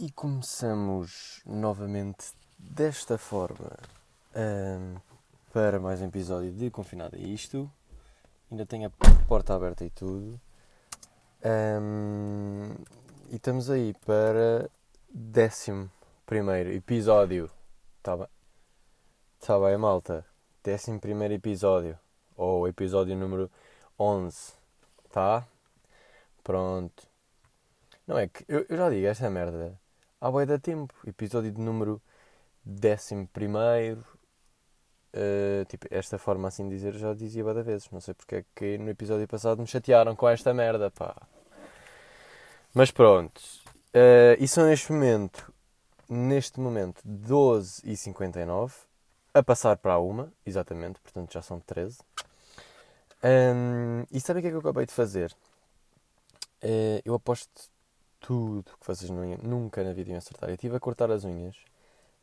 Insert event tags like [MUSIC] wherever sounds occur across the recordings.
E começamos novamente desta forma um, para mais um episódio de Confinado a Isto. Ainda tenho a porta aberta e tudo. Um, e estamos aí para décimo primeiro episódio. Tá bem? Tá bem, malta? Décimo primeiro episódio. Ou episódio número 11. Tá? Pronto. Não é que eu, eu já digo esta merda há bem da tempo. Episódio de número 11. Uh, tipo, esta forma assim de dizer já dizia várias vezes. Não sei porque é que no episódio passado me chatearam com esta merda, pá. Mas pronto. Uh, e são neste momento, neste momento, 12h59. A passar para a uma, exatamente, portanto já são 13. Um, e sabem o que é que eu acabei de fazer? Uh, eu aposto tudo que vocês não nunca na vida iam acertar. Eu estive a cortar as unhas,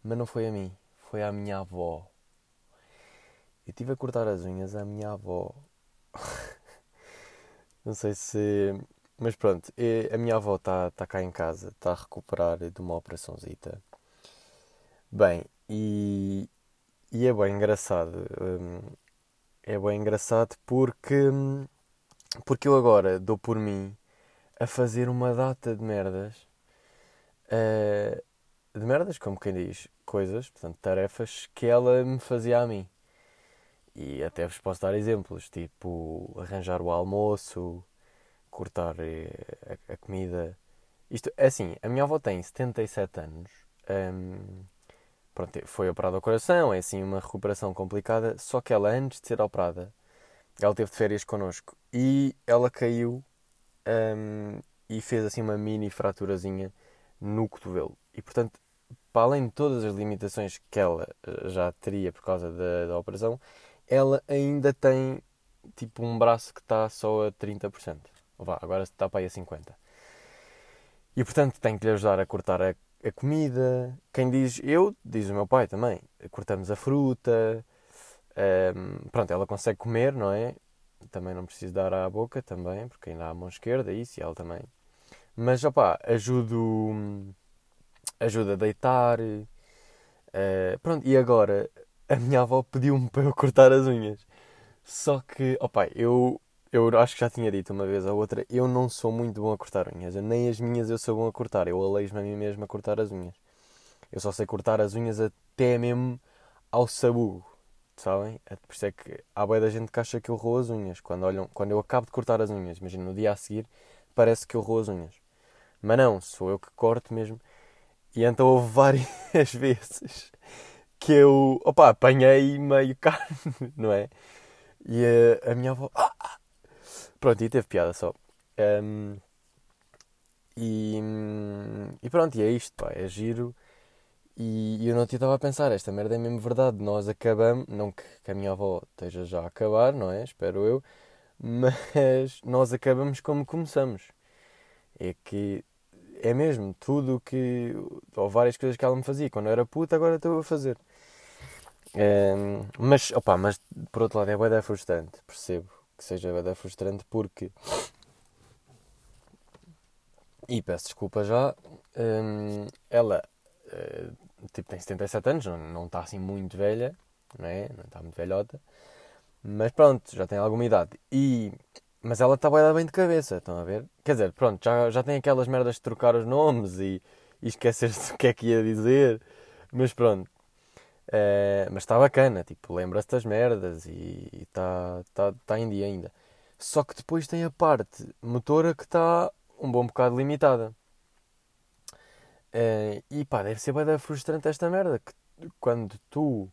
mas não foi a mim, foi à minha avó. Eu estive a cortar as unhas à minha avó. [LAUGHS] não sei se. Mas pronto, a minha avó está tá cá em casa, está a recuperar de uma operaçãozita. Bem, e, e é bem engraçado. Hum, é bem engraçado porque, porque eu agora dou por mim a fazer uma data de merdas. Uh, de merdas, como quem diz, coisas, portanto, tarefas que ela me fazia a mim. E até vos posso dar exemplos, tipo arranjar o almoço, cortar eh, a, a comida. Isto é assim, a minha avó tem 77 anos. Um, pronto, foi operada ao coração, é assim uma recuperação complicada. Só que ela, antes de ser operada, ela teve de férias connosco e ela caiu um, e fez assim uma mini fraturazinha no cotovelo. E portanto, para além de todas as limitações que ela eh, já teria por causa da, da operação, ela ainda tem tipo um braço que está só a 30%. Vá, agora está para aí a 50%. E portanto tem que lhe ajudar a cortar a, a comida. Quem diz eu, diz o meu pai também. Cortamos a fruta. Um, pronto, ela consegue comer, não é? Também não preciso dar à boca também, porque ainda há a mão esquerda, isso e ela também. Mas opá, ajudo, ajuda a deitar. Uh, pronto, e agora a minha avó pediu-me para eu cortar as unhas. Só que, opá, eu, eu acho que já tinha dito uma vez ou outra, eu não sou muito bom a cortar unhas. Nem as minhas eu sou bom a cortar. Eu aleijo-me a mim mesmo a cortar as unhas. Eu só sei cortar as unhas até mesmo ao sabugo sabem? É por isso é que há boia da gente que acha que eu roo as unhas. Quando, olham, quando eu acabo de cortar as unhas, imagina, no dia a seguir, parece que eu roo as unhas. Mas não, sou eu que corto mesmo. E então houve várias [LAUGHS] vezes que eu, opa, apanhei meio [LAUGHS] carne, não é? E a, a minha avó, ah, ah. pronto, e teve piada só. Um, e, e pronto, e é isto, pá, é giro e, eu não estava a pensar, esta merda é mesmo verdade. Nós acabamos, não que, a minha avó esteja já a acabar, não é? Espero eu, mas [LAUGHS] nós acabamos como começamos. É que é mesmo tudo o que. ou várias coisas que ela me fazia. Quando eu era puta, agora estou a fazer. É, mas, opa, mas por outro lado é bem frustrante, percebo que seja bem frustrante porque. E peço desculpa já. Hum, ela tipo, tem 77 anos, não, não está assim muito velha, não é? Não está muito velhota. Mas pronto, já tem alguma idade. E... Mas ela está bem de cabeça, estão a ver? Quer dizer, pronto, já, já tem aquelas merdas de trocar os nomes e, e esquecer-se [LAUGHS] o que é que ia dizer. Mas pronto. Uh, mas está bacana, tipo, lembra-se das merdas e está tá, tá em dia ainda. Só que depois tem a parte motora que está um bom bocado limitada. Uh, e pá, deve ser bem frustrante esta merda. Que quando tu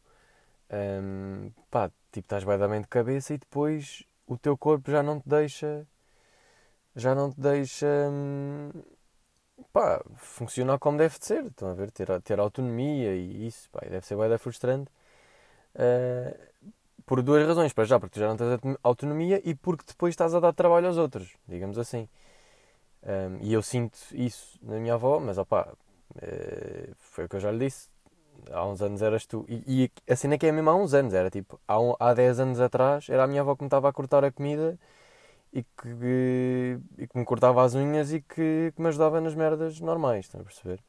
um, ehm, pá, tipo, estás bem de cabeça e depois o teu corpo já não te deixa. Já não te deixa. Um, pá, funcionar como deve de ser. Estão a ver? Ter, ter autonomia e isso. Pá, deve ser bem frustrante. Uh, por duas razões. Para já, porque tu já não tens autonomia e porque depois estás a dar trabalho aos outros. Digamos assim. Um, e eu sinto isso na minha avó, mas opá, eh, foi o que eu já lhe disse. Há uns anos eras tu. E, e a cena é que é mesmo há uns anos. Era tipo, há, um, há 10 anos atrás, era a minha avó que me estava a cortar a comida e que, e que me cortava as unhas e que, que me ajudava nas merdas normais. Estão a perceber?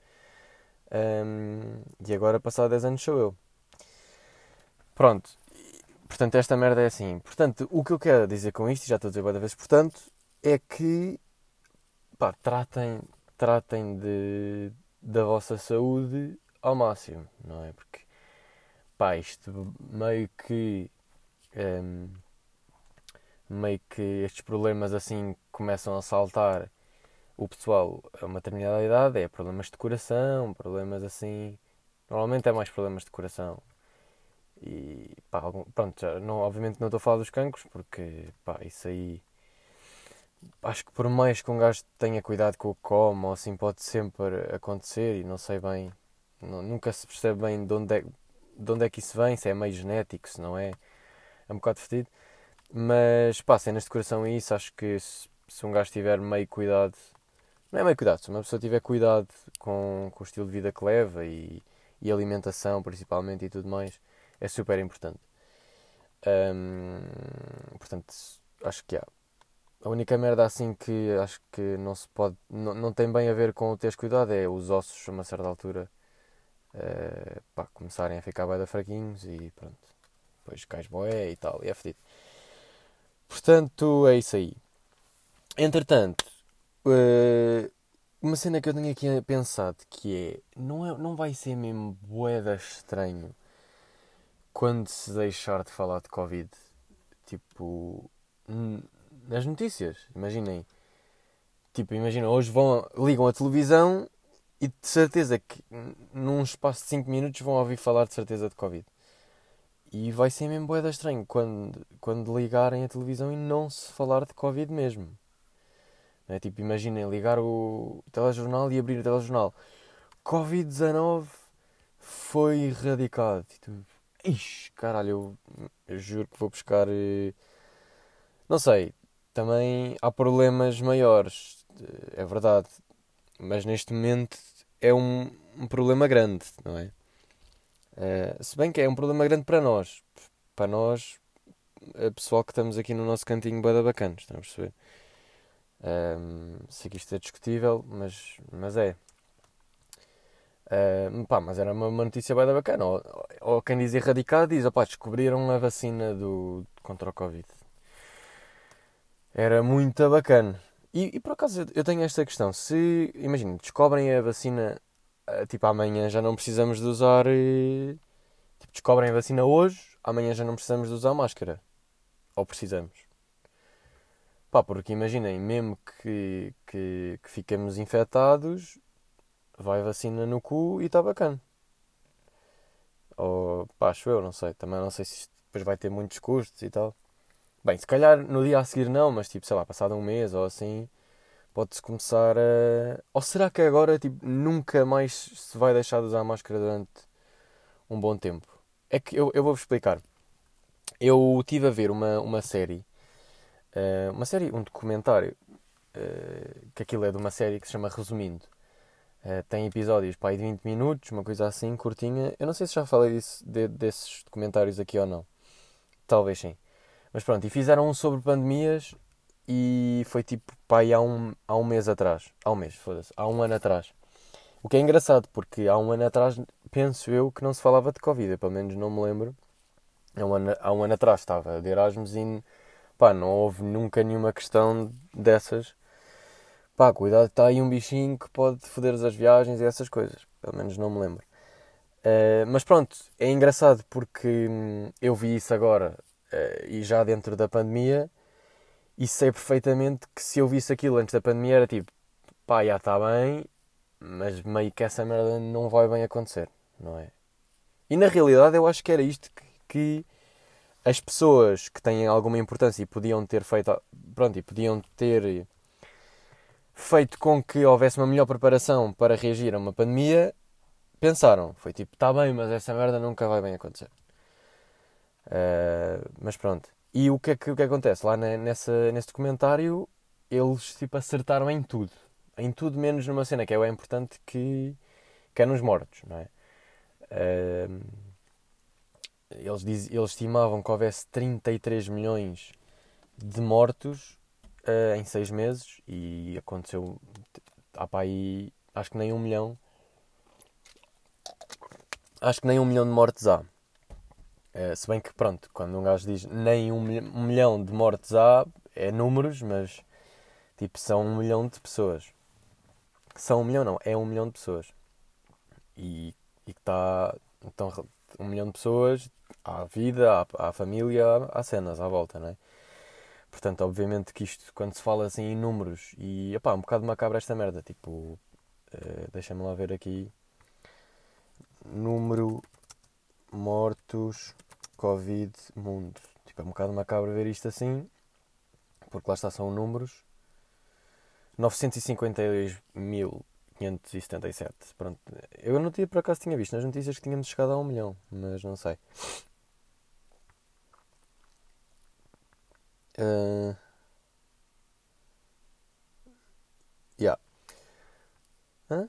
Um, e agora, passado 10 anos, sou eu. Pronto. Portanto, esta merda é assim. Portanto, o que eu quero dizer com isto, e já estou a dizer várias vezes, portanto, é que pá, tratem, tratem de, da vossa saúde ao máximo, não é? Porque pá, isto meio que um, meio que estes problemas assim começam a saltar o pessoal a uma determinada idade, é problemas de coração, problemas assim. Normalmente é mais problemas de coração. E pá, pronto, já, não, obviamente não estou a falar dos cancros, porque pá, isso aí. Acho que por mais que um gajo tenha cuidado com o que come, ou assim pode sempre acontecer e não sei bem. Não, nunca se percebe bem de onde, é, de onde é que isso vem, se é meio genético, se não é. É um bocado fedido. Mas pá, cenas de coração e isso, acho que se, se um gajo tiver meio cuidado não é meio cuidado, se uma pessoa tiver cuidado com, com o estilo de vida que leva e, e alimentação principalmente e tudo mais, é super importante. portanto, acho que há. A única merda assim que acho que não se pode. Não, não tem bem a ver com o teres cuidado é os ossos a uma certa altura uh, pá, começarem a ficar bem fraquinhos e pronto. Depois cais boé e tal, e é fedido. Portanto, é isso aí. Entretanto, Uh, uma cena que eu tenho aqui pensado que é não, é, não vai ser mesmo boeda estranho quando se deixar de falar de Covid. Tipo, nas notícias, imaginem. Tipo, imagina, hoje vão, ligam a televisão e de certeza que num espaço de 5 minutos vão ouvir falar de certeza de Covid. E vai ser mesmo boeda estranho quando, quando ligarem a televisão e não se falar de Covid mesmo. É tipo, imaginem ligar o telejornal e abrir o telejornal. Covid-19 foi erradicado. E tu, ixi, caralho, eu, eu, juro que vou buscar. Eh, não sei, também há problemas maiores, eh, é verdade. Mas neste momento é um, um problema grande, não é? Uh, se bem que é um problema grande para nós. Para nós, pessoal que estamos aqui no nosso cantinho bada bacana, estamos a perceber? Sei que isto é discutível, mas, mas é. Um, pá, mas era uma, uma notícia bem bacana. Ou, ou, quem diz erradicado diz: opá, descobriram a vacina do, contra o Covid. Era muito bacana. E, e por acaso eu tenho esta questão: se, imagina, descobrem a vacina, ah, tipo amanhã já não precisamos de usar. Eh, tipo, descobrem a vacina hoje, amanhã já não precisamos de usar máscara. Ou precisamos? Pá, porque imaginem, mesmo que, que, que fiquemos infectados, vai vacina no cu e está bacana. Ou, pá, acho eu, não sei. Também não sei se isto depois vai ter muitos custos e tal. Bem, se calhar no dia a seguir não, mas tipo, sei lá, passado um mês ou assim, pode-se começar a. Ou será que agora, tipo, nunca mais se vai deixar de usar máscara durante um bom tempo? É que eu, eu vou-vos explicar. Eu estive a ver uma, uma série uh, uma série, um documentário, uh, que aquilo é de uma série que se chama Resumindo. Uh, tem episódios aí de 20 minutos, uma coisa assim, curtinha. Eu não sei se já falei disso, de, desses documentários aqui ou não. Talvez sim. Mas pronto, e fizeram um sobre pandemias e foi tipo pá, há um, há um mês atrás. Há um mês, foda-se. Há um ano atrás. O que é engraçado, porque há um ano atrás penso eu que não se falava de Covid, eu, pelo menos não me lembro. Há um ano, há um ano atrás estava de Erasmus e pá, não houve nunca nenhuma questão dessas. Pá, cuidado, está aí um bichinho que pode foder as viagens e essas coisas. Pelo menos não me lembro. Uh, mas pronto, é engraçado porque hum, eu vi isso agora e já dentro da pandemia e sei perfeitamente que se eu visse aquilo antes da pandemia era tipo, pá, já está bem, mas meio que essa merda não vai bem acontecer, não é? E na realidade eu acho que era isto que, que as pessoas que têm alguma importância e podiam ter feito, pronto, e podiam ter feito com que houvesse uma melhor preparação para reagir a uma pandemia, pensaram, foi tipo, está bem, mas essa merda nunca vai bem acontecer. Uh, mas pronto. E o que é que, o que acontece? Lá nessa, nesse documentário, eles tipo acertaram em tudo. Em tudo menos numa cena que é o importante que, que é nos mortos, não é? Uh, eles, diz, eles estimavam que houvesse 33 milhões de mortos uh, em 6 meses e aconteceu há para aí acho que nem um milhão acho que nem um milhão de mortes há. Uh, se bem que, pronto, quando um gajo diz nem um, milhão de mortes há, é números, mas tipo, são um milhão de pessoas. São um milhão, não, é um milhão de pessoas. E, e que está. Então, um milhão de pessoas, há vida, há, há família, há, há cenas à volta, não é? Portanto, obviamente que isto, quando se fala assim em números, e opá, um bocado macabra esta merda, tipo, uh, deixa-me lá ver aqui. Número mortos Covid mundo. Tipo, é um bocado macabro ver isto assim, porque lá está, são números. 952.577. Pronto. Eu não tinha por acaso tinha visto nas notícias que tínhamos chegado a um milhão, mas não sei. Uh... Yeah. Hã?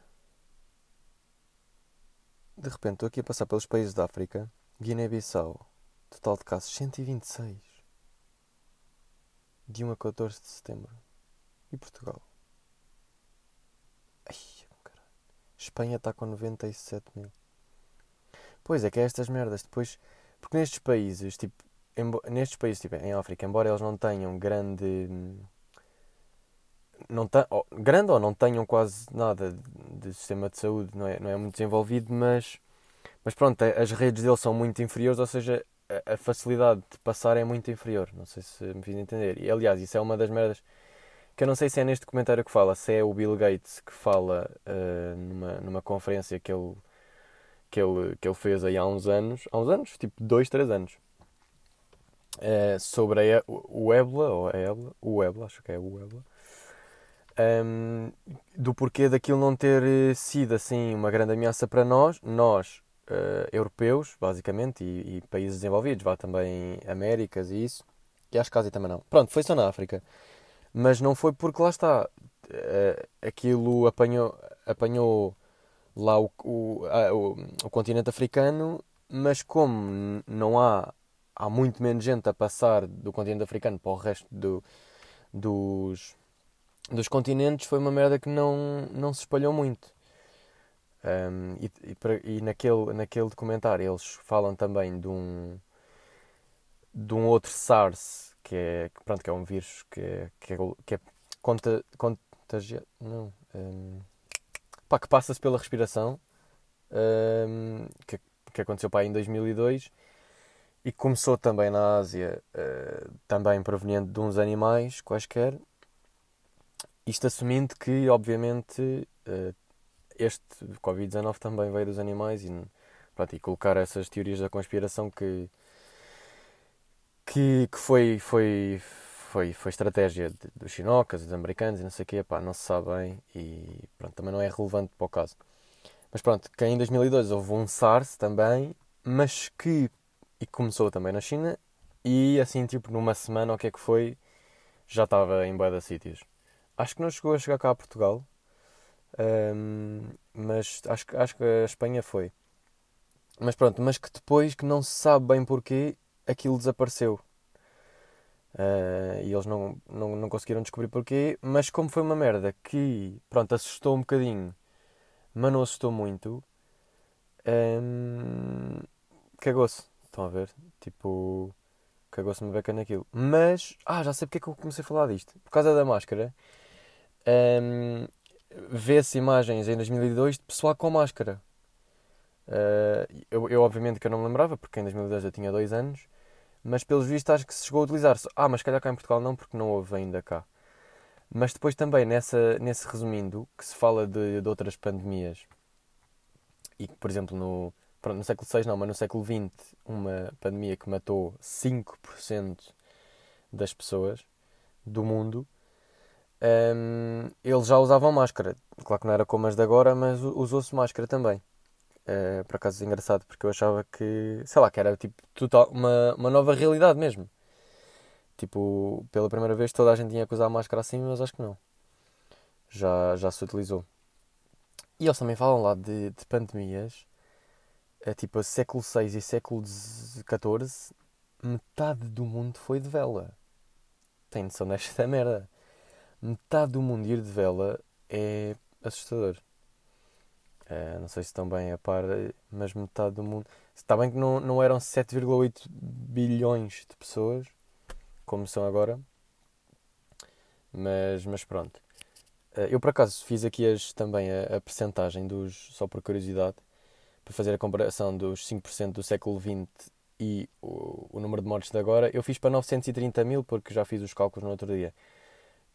De repente estou aqui a passar pelos países da África. Guiné-Bissau. Total de casos 126. De 1 a 14 de setembro. E Portugal? Ai, caralho. Espanha está com 97 mil. Pois é, que é estas merdas. Depois, porque nestes países, tipo, nestes países, tipo, em África, embora eles não tenham grande. Não ta, oh, grande ou não tenham quase nada de sistema de saúde, não é, não é muito desenvolvido, mas, mas pronto, as redes deles são muito inferiores, ou seja, a, a facilidade de passar é muito inferior. Não sei se me fiz entender. E aliás, isso é uma das merdas que eu não sei se é neste comentário que fala, se é o Bill Gates que fala uh, numa, numa conferência que ele, que, ele, que ele fez aí há uns anos, há uns anos, tipo dois, três anos, uh, sobre a, o, o Ebola, ou a o Ebola, acho que é o Ebola, um, do porquê daquilo não ter eh, sido assim uma grande ameaça para nós, nós uh, europeus, basicamente, e, e, países desenvolvidos, vá também Américas e isso, e acho que Ásia também não. Pronto, foi só na África. Mas não foi porque lá está. Uh, aquilo apanhou, apanhou lá o, o, o, o continente africano, mas como não há há muito menos gente a passar do continente africano para o resto do, dos, dos continentes, foi uma merda que não, não se espalhou muito. Um, e, e, e, naquele, naquele documentário eles falam também de um, de um outro SARS, que é, pronto, que é um vírus que é, que é, que é conta, contagiado. Não. Um, pá, que passa-se pela respiração, um, que, que aconteceu pá, em 2002 e começou também na Ásia, uh, também proveniente de uns animais quaisquer. Isto assumindo que, obviamente, uh, este Covid-19 também veio dos animais e, pronto, e colocar essas teorias da conspiração que, que, que foi, foi, foi, foi estratégia dos chinocas, dos americanos e não sei o quê, pá, não se sabe bem e pronto, também não é relevante para o caso. Mas pronto, que em 2002 houve um SARS também, mas que e começou também na China e assim, tipo, numa semana, o que é que foi, já estava em bué sítios. Acho que não chegou a chegar cá a Portugal, um, mas acho, acho que a Espanha foi. Mas pronto, mas que depois que não se sabe bem porquê aquilo desapareceu. Uh, e eles não, não, não conseguiram descobrir porquê, mas como foi uma merda que, pronto, assustou um bocadinho, mas não assustou muito, um, cagou-se. Estão a ver? Tipo, cagou-se uma beca naquilo. Mas, ah, já sei porque é que eu comecei a falar disto. Por causa da máscara. Um, vê-se imagens em 2002 de pessoal com máscara. Uh, eu, eu, obviamente que eu não me lembrava, porque em 2002 eu tinha dois anos, mas pelos vistos acho que se chegou a utilizar. -se. Ah, mas calhar cá em Portugal não, porque não houve ainda cá. Mas depois também, nessa, nesse resumindo, que se fala de, de outras pandemias, e que, por exemplo, no, pronto, no século VI não, mas no século XX, uma pandemia que matou 5% das pessoas do mundo, um, eles já usavam máscara. Claro que não era como as de agora, mas usou-se máscara também. Uh, por acaso é engraçado, porque eu achava que, sei lá, que era tipo total, uma, uma nova realidade mesmo. Tipo, pela primeira vez toda a gente tinha que usar máscara assim, mas acho que não. Já, já se utilizou. E eles também falam lá de, de pandemias, é, tipo, século VI e século XIV, metade do mundo foi de vela. Tem noção desta [LAUGHS] merda metade do mundo ir de vela é assustador. Uh, não sei se estão bem a par, mas metade do mundo. Está bem que não, não eram 7,8 bilhões de pessoas, como são agora, mas, mas pronto. Uh, eu por acaso fiz aqui as, também a, a percentagem dos, só por curiosidade, para fazer a comparação dos 5% do século XX e o, o número de mortes de agora. Eu fiz para 930 mil, porque já fiz os cálculos no outro dia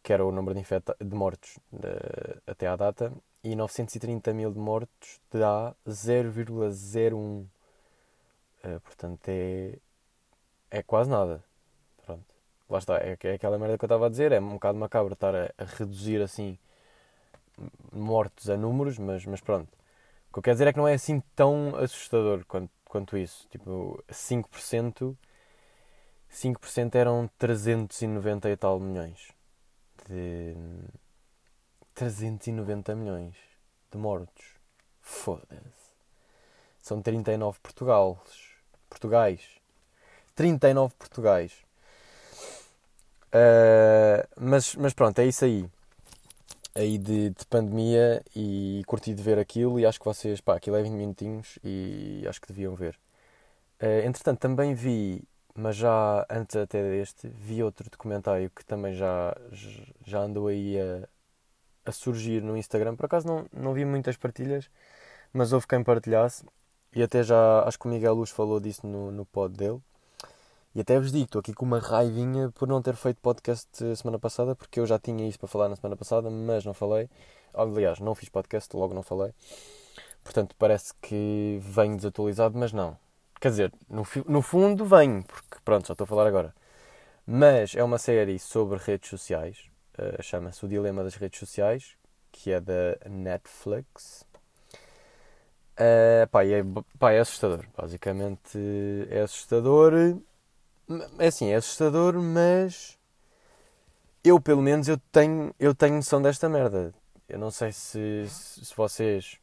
que era o número de, de mortos até à data, e 930 mil de mortos dá 0,01. Uh, eh, portanto, é, é quase nada. Pronto. Lá está, é, é aquela merda que eu estava a dizer, é um bocado macabro estar a, a, reduzir assim mortos a números, mas, mas pronto. O que eu quero dizer é que não é assim tão assustador quanto, quanto isso. Tipo, 5%, 5% eram 390 e tal milhões de 390 milhões de mortos. Foda-se. São 39 Portugais. Portugais. 39 Portugais. Uh, mas, mas pronto, é isso aí. Aí de, de, pandemia e curti de ver aquilo e acho que vocês, pá, aquilo é 20 minutinhos e acho que deviam ver. Uh, entretanto, também vi mas já antes até deste, vi outro documentário que também já, já andou aí a, a surgir no Instagram. Por acaso não, não vi muitas partilhas, mas houve quem partilhasse. E até já acho que o Miguel Luz falou disso no, no pod dele. E até vos digo, estou aqui com uma raivinha por não ter feito podcast semana passada, porque eu já tinha isso para falar na semana passada, mas não falei. Aliás, não fiz podcast, logo não falei. Portanto, parece que venho desatualizado, mas não. Quer dizer, no, no fundo vem, porque pronto, já estou a falar agora. Mas é uma série sobre redes sociais, uh, chama-se O Dilema das Redes Sociais, que é da Netflix. Uh, pá, é, pá, é assustador. Basicamente é assustador. É assim, é assustador, mas eu pelo menos eu tenho, eu tenho noção desta merda. Eu não sei se, se vocês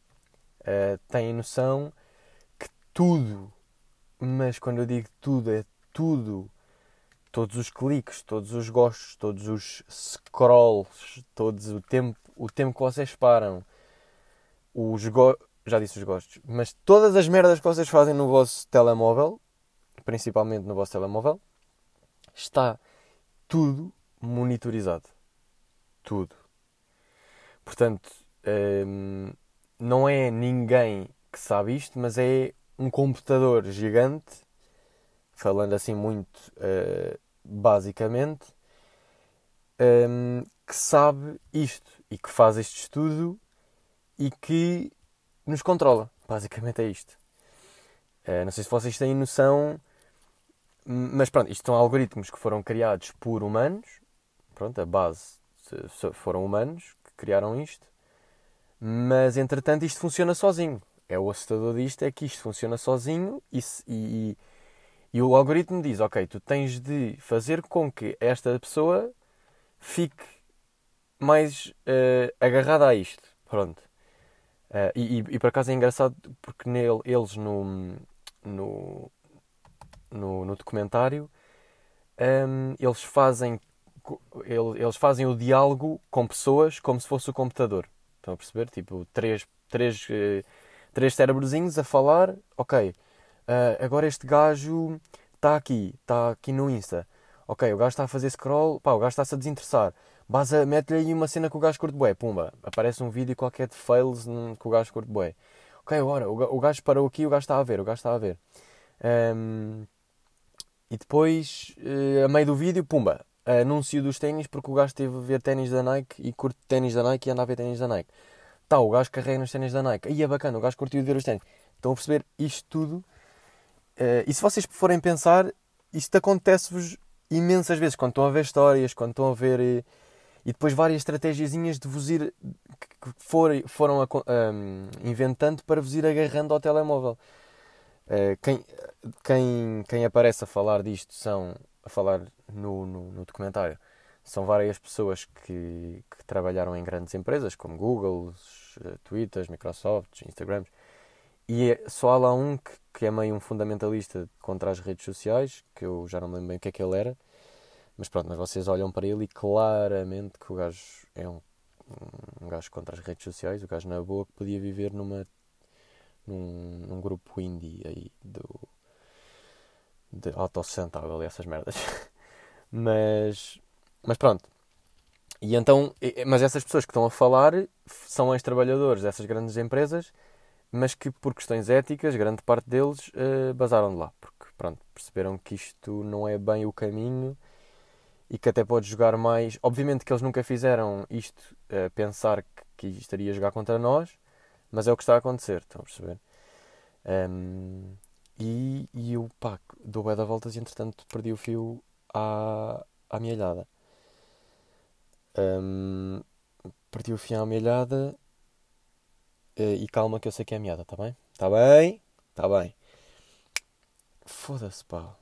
uh, têm noção que tudo mas quando eu digo tudo, é tudo. Todos os cliques, todos os gostos, todos os scrolls, todos o tempo, o tempo que vocês param, os go... já disse os gostos, mas todas as merdas que vocês fazem no vosso telemóvel, principalmente no vosso telemóvel, está tudo monitorizado. Tudo. Portanto, hum, não é ninguém que sabe isto, mas é um computador gigante, falando assim muito uh, basicamente, um, ehm, que sabe isto e que faz este estudo e que nos controla. Basicamente é isto. Uh, não sei se vocês têm noção, mas pronto, isto são algoritmos que foram criados por humanos. Pronto, a base foram humanos que criaram isto. Mas entretanto isto funciona sozinho é o assustador disto é que isto funciona sozinho e, e, e, o algoritmo diz, ok, tu tens de fazer com que esta pessoa fique mais uh, agarrada a isto. Pronto. Uh, e, e, por acaso é engraçado porque nele, eles no, no, no, no documentário um, eles fazem eles fazem o diálogo com pessoas como se fosse o computador. Estão a perceber? Tipo, três, três uh, três cérebrozinhos a falar, ok, uh, agora este gajo está aqui, está aqui no Insta. Ok, o gajo está a fazer scroll, pá, o gajo está-se a desinteressar. Baza, mete-lhe aí uma cena que o gajo curte bué, pumba, aparece um vídeo qualquer de fails que o gajo curte bué. Ok, agora, o gajo parou aqui, o gajo está a ver, o gajo está a ver. Um, e depois, uh, a meio do vídeo, pumba, anúncio dos ténis, porque o gajo esteve a ver ténis da Nike e curte ténis da Nike e anda a ver ténis da Nike. Tá, o gajo carrega nos ténis da Nike. Aí é bacana, o gajo curtiu de ver os ténis. Estão a perceber isto tudo. Uh, e se vocês forem pensar, isto acontece-vos imensas vezes. Quando estão a ver histórias, quando estão a ver. Uh, e depois várias estratégiazinhas de vos ir. que for, foram um, ehm, inventando para vos ir agarrando ao telemóvel. Uh, quem, quem, quem aparece a falar disto são. a falar no, no, no documentário são várias pessoas que, que, trabalharam em grandes empresas como Google, eh, Twitter, Microsoft, Instagram. E é, só há lá um que, que, é meio um fundamentalista contra as redes sociais, que eu já não me lembro bem o que é que ele era. Mas pronto, mas vocês olham para ele e claramente que o gajo é um um gajo contra as redes sociais, o gajo na boa que podia viver numa num, num grupo indie aí do de autossustentável e essas merdas. [LAUGHS] mas mas pronto. E então, mas essas pessoas que estão a falar são ex-trabalhadores dessas grandes empresas, mas que por questões éticas, grande parte deles uh, basaram de lá, porque pronto, perceberam que isto não é bem o caminho e que até pode jogar mais. Obviamente que eles nunca fizeram isto uh, pensar que, que estaria a jogar contra nós, mas é o que está a acontecer, estão a perceber? Um, e, e eu, pá, dou bué da voltas e entretanto perdi o fio à, à mielhada. Um, perdi o fio à mielhada uh, e calma que eu sei que é a meada, tá bem? Tá bem? Tá bem. Foda-se, pá.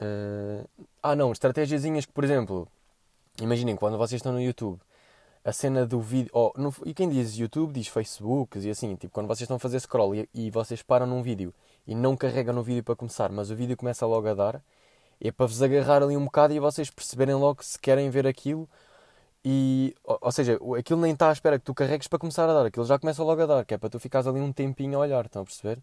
Uh... Ah, não, estratégiazinhas que, por exemplo, imaginem quando vocês estão no YouTube, a cena do vídeo. Oh, no... E quem diz YouTube diz Facebook e assim. Tipo, quando vocês estão a fazer scroll e, e vocês param num vídeo e não carregam no vídeo para começar, mas o vídeo começa logo a dar, é para vos agarrar ali um bocado e vocês perceberem logo se querem ver aquilo. E, ou, seja, aquilo nem está à espera que tu carregues para começar a dar, aquilo já começa logo a dar, que é para tu ficares ali um tempinho a olhar, estão a perceber?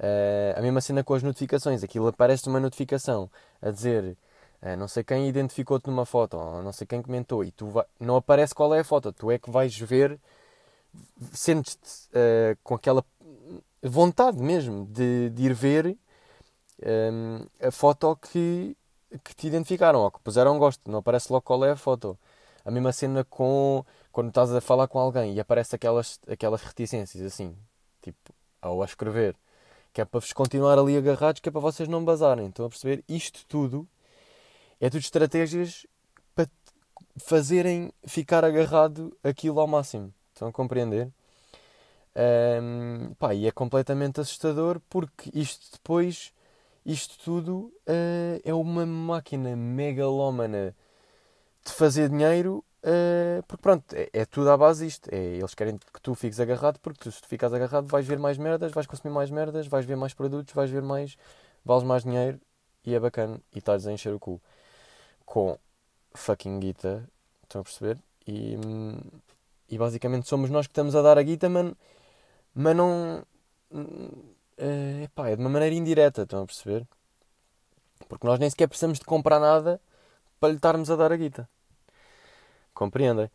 Uh, a mesma cena com as notificações, aquilo aparece uma notificação a dizer uh, não sei quem identificou-te numa foto, ou não sei quem comentou, e tu vai... não aparece qual é a foto, tu é que vais ver, sentes-te uh, com aquela vontade mesmo de, de ir ver um, a foto que, que te identificaram, ou que puseram gosto, não aparece logo qual é a foto. A mesma cena com quando estás a falar com alguém e aparece aquelas, aquelas reticências assim, tipo, ao escrever que é para vos continuar ali agarrados, que é para vocês não bazarem. Estão a perceber? Isto tudo é tudo estratégias para fazerem ficar agarrado aquilo ao máximo. Estão a compreender? Um, pá, e é completamente assustador porque isto depois, isto tudo uh, é uma máquina megalómana de fazer dinheiro Uh, porque pronto, é, é, tudo à base disto. É, eles querem que tu fiques agarrado, porque tu, se tu ficas agarrado vais ver mais merdas, vais consumir mais merdas, vais ver mais produtos, vais ver mais, vales mais dinheiro e é bacana. E estás a encher o cu com fucking guita, estão a perceber? E, e basicamente somos nós que estamos a dar a guita, mas, mas não. Uh, epá, é de uma maneira indireta, estão a perceber? Porque nós nem sequer precisamos de comprar nada para lhe estarmos a dar a guita. Compreendem?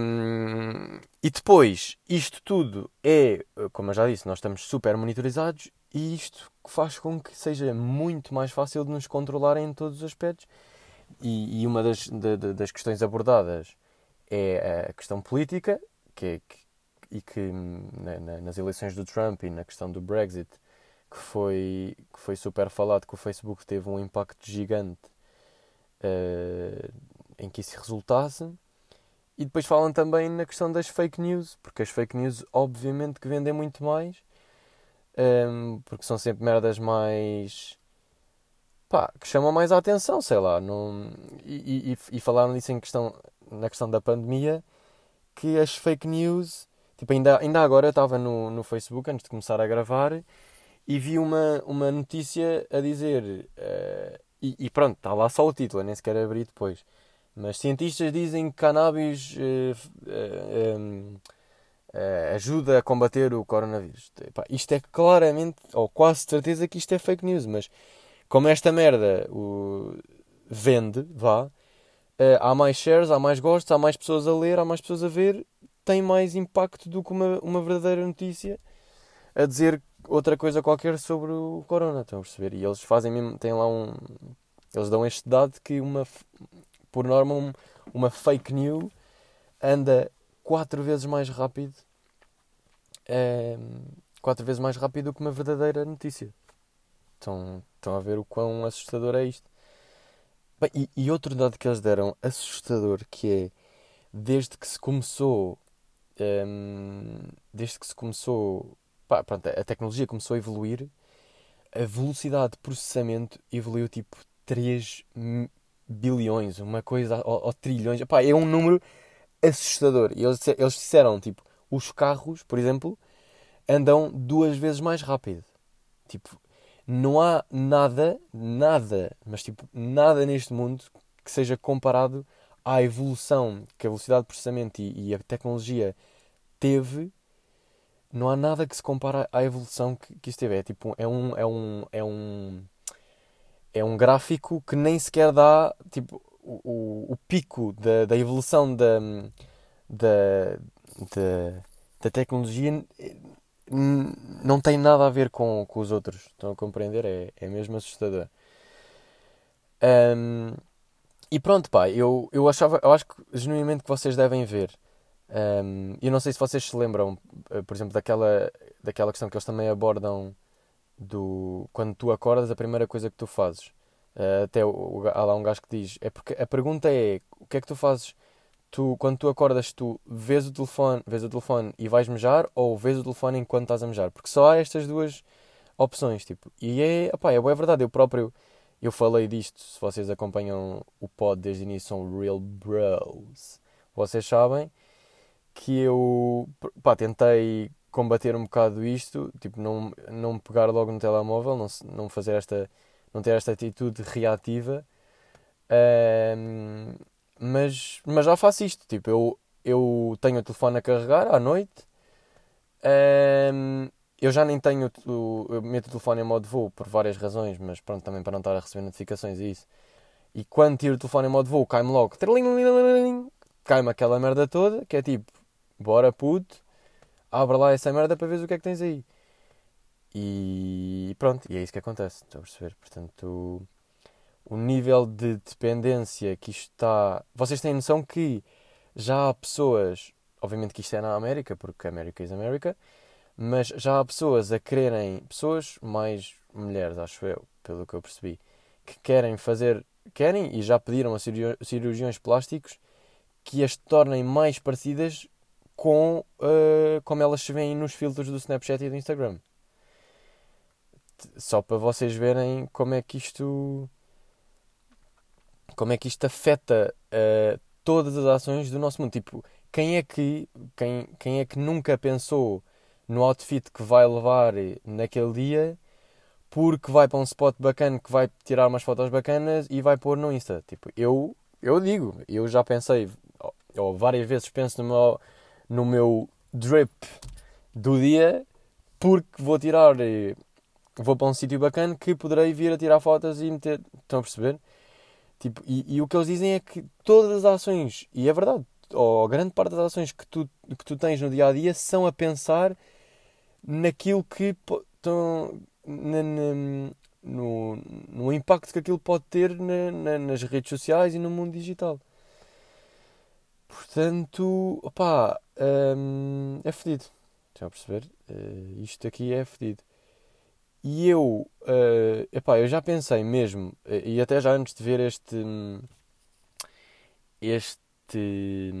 Um, e depois, isto tudo é, como eu já disse, nós estamos super monitorizados e isto faz com que seja muito mais fácil de nos controlar em todos os aspectos. E, e uma das, de, de, das questões abordadas é a questão política, que, que e que na, na, nas eleições do Trump e na questão do Brexit, que foi, que foi super falado que o Facebook teve um impacto gigante uh, em que isso resultasse. E depois falam também na questão das fake news, porque as fake news, obviamente, que vendem muito mais, um, porque são sempre merdas mais. pá, que chamam mais a atenção, sei lá. Não, e, e, e falaram disso em questão, na questão da pandemia, que as fake news. Tipo, ainda, ainda agora eu estava no, no Facebook, antes de começar a gravar, e vi uma, uma notícia a dizer. Uh, e, e, pronto, está lá só o título, eu nem sequer abri depois mas cientistas dizem que cannabis uh, uh, uh, ajuda a combater o coronavírus. Epá, isto é claramente, ou quase certeza que isto é fake news, mas como esta merda o, vende, vá, eh, há mais shares, há mais gostos, há mais pessoas a ler, há mais pessoas a ver, tem mais impacto do que uma, uma verdadeira notícia a dizer outra coisa qualquer sobre o corona, estão a perceber? E eles fazem mesmo, têm lá um. Eles dão este dado que uma, por norma, um, uma fake news anda quatro vezes mais rápido, é, quatro vezes mais rápido que uma verdadeira notícia. Estão, estão a ver o quão assustador é isto. Bem, e, e, outro dado que eles deram assustador que é desde que se começou um, desde que se começou pá, pronto, a tecnologia começou a evoluir a velocidade de processamento evoluiu tipo 3 bilhões, uma coisa, ou, ou trilhões. Epá, é um número assustador. E eles, eles disseram, tipo, os carros, por exemplo, andam duas vezes mais rápido. Tipo, não há nada, nada, mas tipo, nada neste mundo que seja comparado à evolução que a velocidade de processamento e, e a tecnologia teve, não há nada que se compare à evolução que, que isso teve. É tipo, é um, é um, é um, é um gráfico que nem sequer dá, tipo, o, o, pico da, da evolução da, da, da, da tecnologia não tem nada a ver com, com os outros. Estão a compreender? É, é mesmo assustador. Um, e pronto, pá, eu, eu achava, eu acho que genuinamente que vocês devem ver. Um, eu não sei se vocês se lembram, eh, por exemplo, daquela, daquela questão que eles também abordam do quando tu acordas, a primeira coisa que tu fazes. Uh, até o, há lá um gajo que diz: é porque a pergunta é o que é que tu fazes tu, quando tu acordas, tu vês o telefone, vês o telefone e vais mejar ou vês o telefone enquanto estás a mejar? Porque só há estas duas opções, tipo. E é, opá, é boa verdade, eu próprio eu falei disto, se vocês acompanham o pod desde o início, são Real Bros. Vocês sabem que eu pá, tentei combater um bocado isto, tipo, não, não pegar logo no telemóvel, não, não fazer esta, não ter esta atitude reativa. Um, mas, mas já faço isto. Tipo, eu, eu tenho o telefone a carregar à noite. Um, eu já nem tenho. O, eu meto o telefone em modo voo por várias razões, mas pronto, também para não estar a receber notificações e isso. E quando tiro o telefone em modo voo, cai-me logo. Cai-me aquela merda toda, que é tipo, bora puto, abre lá essa merda para ver o que é que tens aí. E pronto, e é isso que acontece, estou a perceber. Portanto, o nível de dependência que isto está. Vocês têm noção que já há pessoas, obviamente que isto é na América, porque América is América, mas já há pessoas a quererem, pessoas mais mulheres, acho eu, pelo que eu percebi, que querem fazer, querem e já pediram a cirurgiões plásticos que as tornem mais parecidas com uh, como elas se veem nos filtros do Snapchat e do Instagram. Só para vocês verem como é que isto como é que isto afeta uh, todas as ações do nosso mundo. Tipo, quem é que, quem, quem é que nunca pensou no outfit que vai levar naquele dia porque vai para um spot bacana que vai tirar umas fotos bacanas e vai pôr no Insta? Tipo, eu, eu digo, eu já pensei, ou várias vezes penso no meu, no meu drip do dia porque vou tirar, vou para um sítio bacana que poderei vir a tirar fotos e meter. Estão a perceber? Tipo, e, e, o que eles dizem é que todas as ações, e é verdade, ou grande parte das ações que tu, que tu tens no dia a dia são a pensar naquilo que estão na, na, no, no impacto que aquilo pode ter na, nas redes sociais e no mundo digital. Portanto, opá, hum, é fedido. Estão a perceber? Uh, isto aqui é fedido. E eu, uh, epá, eu já pensei mesmo, eh, e até já antes de ver este, este,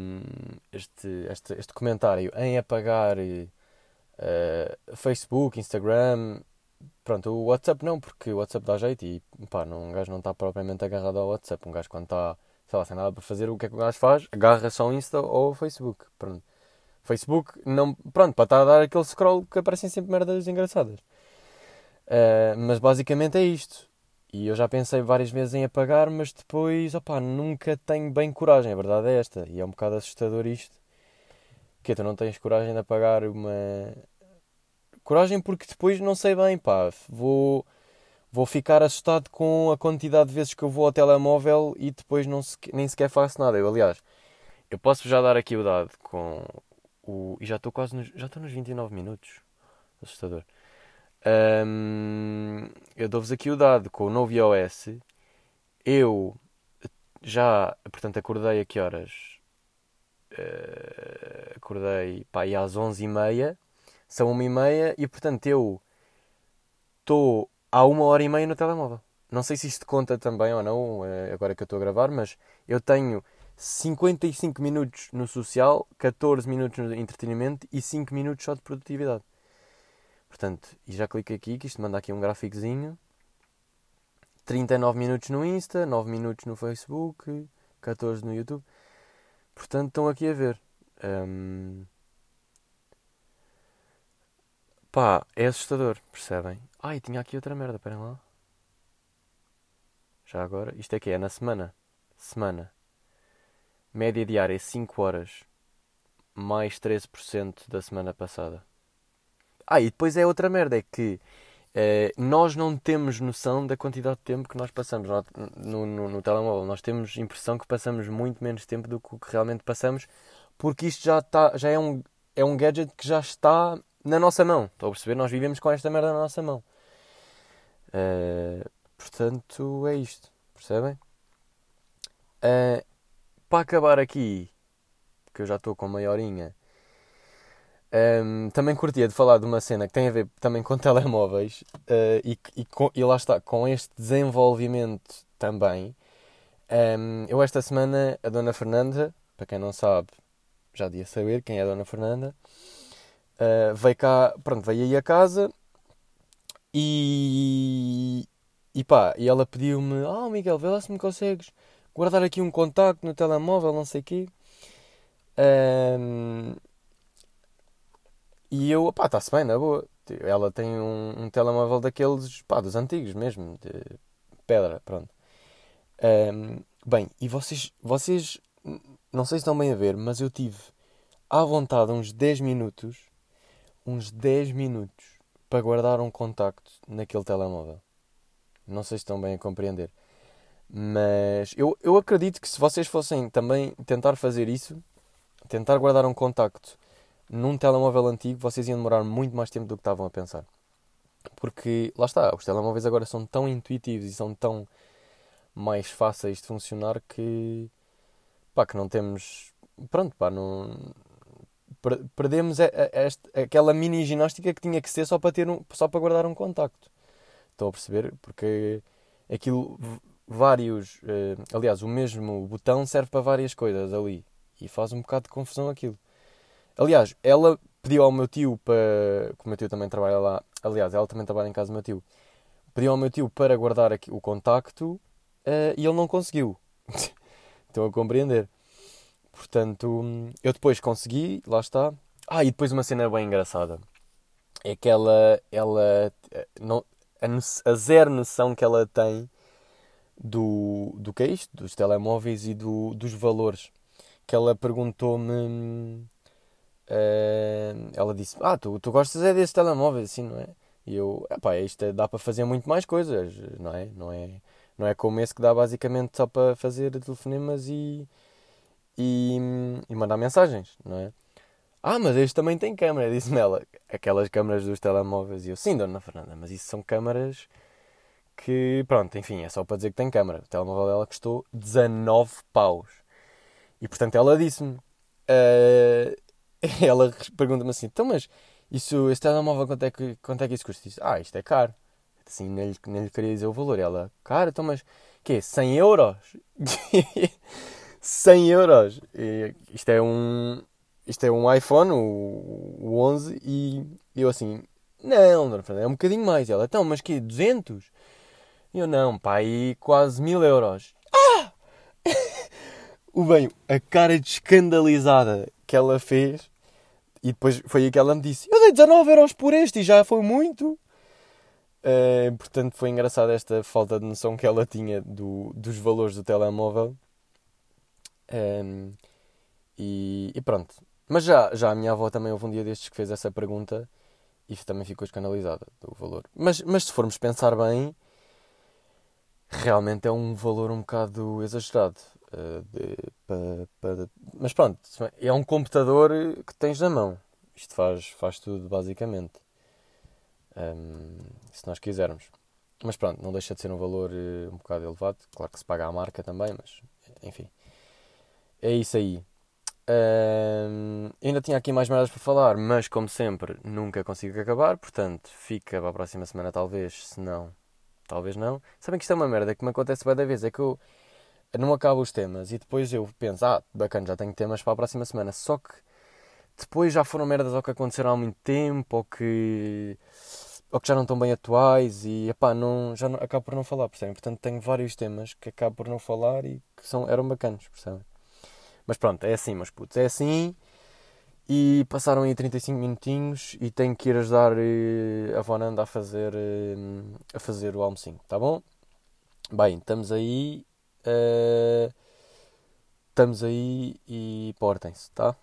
este, este, este comentário, em apagar uh, Facebook, Instagram, pronto, o WhatsApp não, porque o WhatsApp dá jeito e pá, não, um gajo não está propriamente agarrado ao WhatsApp. Um gajo quando está, sei lá, sem nada para fazer, o que é que o gajo faz? Agarra só o Insta ou o Facebook. Pronto. Facebook, não, pronto, para estar a dar aquele scroll que aparecem sempre merdas engraçadas. Uh, mas basicamente é isto. E eu já pensei várias vezes em apagar, mas depois, opá, nunca tenho bem coragem. A verdade é esta. E é um bocado assustador isto. Que tu não tens coragem de apagar uma. Coragem porque depois não sei bem, pá. Vou, vou ficar assustado com a quantidade de vezes que eu vou ao telemóvel e depois não se, nem sequer faço nada. Eu, aliás, eu posso já dar aqui o dado com o. E já estou quase nos, já estou nos 29 minutos. Assustador. Um, eu dou-vos aqui o dado com o novo iOS. Eu já, portanto, acordei a que horas? Uh, acordei pá, aí às 11h30, são 1h30 e, portanto, eu estou há uma hora e meia no telemóvel. Não sei se isto conta também ou não, eh, agora que eu estou a gravar, mas eu tenho 55 minutos no social, 14 minutos no entretenimento e 5 minutos só de produtividade. Portanto, e já clico aqui, que isto manda aqui um gráficozinho. 39 minutos no Insta, 9 minutos no Facebook, 14 no YouTube. Portanto, estão aqui a ver. Um... Pá, é assustador, percebem? Ai, tinha aqui outra merda, esperem lá. Já agora, isto é que é na semana. Semana. Média diária 5 horas, mais 13% da semana passada. Ah, e depois é outra merda, é que eh, nós não temos noção da quantidade de tempo que nós passamos no, no, no, telemóvel. Nós temos impressão que passamos muito menos tempo do que realmente passamos, porque isto já, tá, já é, um, é um gadget que já está na nossa mão. Estou a perceber? Nós vivemos com esta merda na nossa mão. Uh, portanto, é isto. Percebem? Uh, para acabar aqui, porque eu já estou com meia horinha, um, também curtia de falar de uma cena que tem a ver também com [LAUGHS] telemóveis uh, e, e, com, e, lá está, com este desenvolvimento também. Um, eu esta semana, a Dona Fernanda, para quem não sabe, já devia saber quem é a Dona Fernanda, uh, veio cá, pronto, veio aí a casa e, e pá, e ela pediu-me, ah oh, Miguel, vê lá se me consegues guardar aqui um contacto no telemóvel, não sei o quê. Um, e eu, pá, está-se bem, na boa. Ela tem um, um, telemóvel daqueles, pá, dos antigos mesmo, de pedra, pronto. Um, bem, e vocês, vocês, não sei se estão bem a ver, mas eu tive à vontade uns 10 minutos, uns 10 minutos, para guardar um contacto naquele telemóvel. Não sei se estão bem a compreender. Mas eu, eu acredito que se vocês fossem também tentar fazer isso, tentar guardar um contacto num telemóvel antigo, vocês iam demorar muito mais tempo do que estavam a pensar. Porque, lá está, os telemóveis agora são tão intuitivos e são tão mais fáceis de funcionar que, pá, que não temos. Pronto, pá, não. Perdemos a, a, a, aquela mini ginástica que tinha que ser só para, ter um, só para guardar um contacto. Estão a perceber? Porque aquilo vários. Uh, aliás, o mesmo botão serve para várias coisas ali. E faz um bocado de confusão aquilo. Aliás, ela pediu ao meu tio para. Como o meu tio também trabalha lá. Aliás, ela também trabalha em casa do meu tio. Pediu ao meu tio para guardar aqui o contacto uh, e ele não conseguiu. [LAUGHS] Estão a compreender. Portanto, eu depois consegui, lá está. Ah, e depois uma cena bem engraçada. É que ela, ela eh, não, a, a zero noção que ela tem do, do que é isto, dos telemóveis e do, dos valores. Que ela perguntou-me. Uh, ela disse: Ah, tu, tu gostas é desse telemóvel, assim, não é? E eu, pá, isto é, dá para fazer muito mais coisas, não é? Não é, não é como esse que dá basicamente só para fazer telefonemas e, e, e mandar mensagens, não é? Ah, mas este também tem câmera, [LAUGHS] disse-me ela. Aquelas câmaras dos telemóveis. E eu, sim, dona Fernanda, mas isso são câmaras que, pronto, enfim, é só para dizer que tem câmara. O telemóvel dela custou 19 paus. E portanto ela disse-me. Uh, [LAUGHS] ela pergunta-me assim: então, mas isso, esse telemóvel quanto é que, quanto é que isso custa? Disse, ah, isto é caro. Assim, nem lhe, nem lhe queria dizer o valor. Ela, cara, então, mas quê? 100 euros? [LAUGHS] 100 euros. E, isto é um. Isto é um iPhone, o, o 11, e eu assim, não, é um bocadinho mais. Ela, então, mas que 200? E eu, não, pá, aí quase mil euros. Ah! [LAUGHS] o bem, a cara de escandalizada que ela fez. E depois foi aí que ela me disse: Eu dei 19 euros por este e já foi muito. Uh, portanto, foi engraçada esta falta de noção que ela tinha do, dos valores do telemóvel. Um, ehm, e, e, pronto. Mas já, já a minha avó também houve um dia destes que fez essa pergunta e também ficou escandalizada do valor. Mas, mas se formos pensar bem, realmente é um valor um bocado exagerado. Uh, de, mas pronto, é um computador que tens na mão. Isto faz, faz tudo, basicamente. Um, se nós quisermos. Mas pronto, não deixa de ser um valor uh, um bocado elevado. Claro que se paga a marca também, mas enfim. É isso aí. Um, ainda tinha aqui mais merdas para falar, mas como sempre, nunca consigo acabar. Portanto, fica para a próxima semana, talvez. Se não, talvez não. Sabem que isto é uma merda que me acontece bem da vez. É que eu não acabo os temas e depois eu penso, ah, bacana, já tenho temas para a próxima semana. Só que depois já foram merdas ou que aconteceram há muito tempo ou que, ou que já não estão bem atuais e epá, não, já não, acabo por não falar, percebem? Portanto, tenho vários temas que acabo por não falar e que são, eram bacanas, percebem? Mas pronto, é assim, meus putos, é assim. E passaram aí 35 minutinhos e tenho que ir ajudar eh, a Vonanda a fazer, eh, a fazer o almocinho, tá bom? Bem, estamos aí. Uh, estamos aí e portem-se, tá?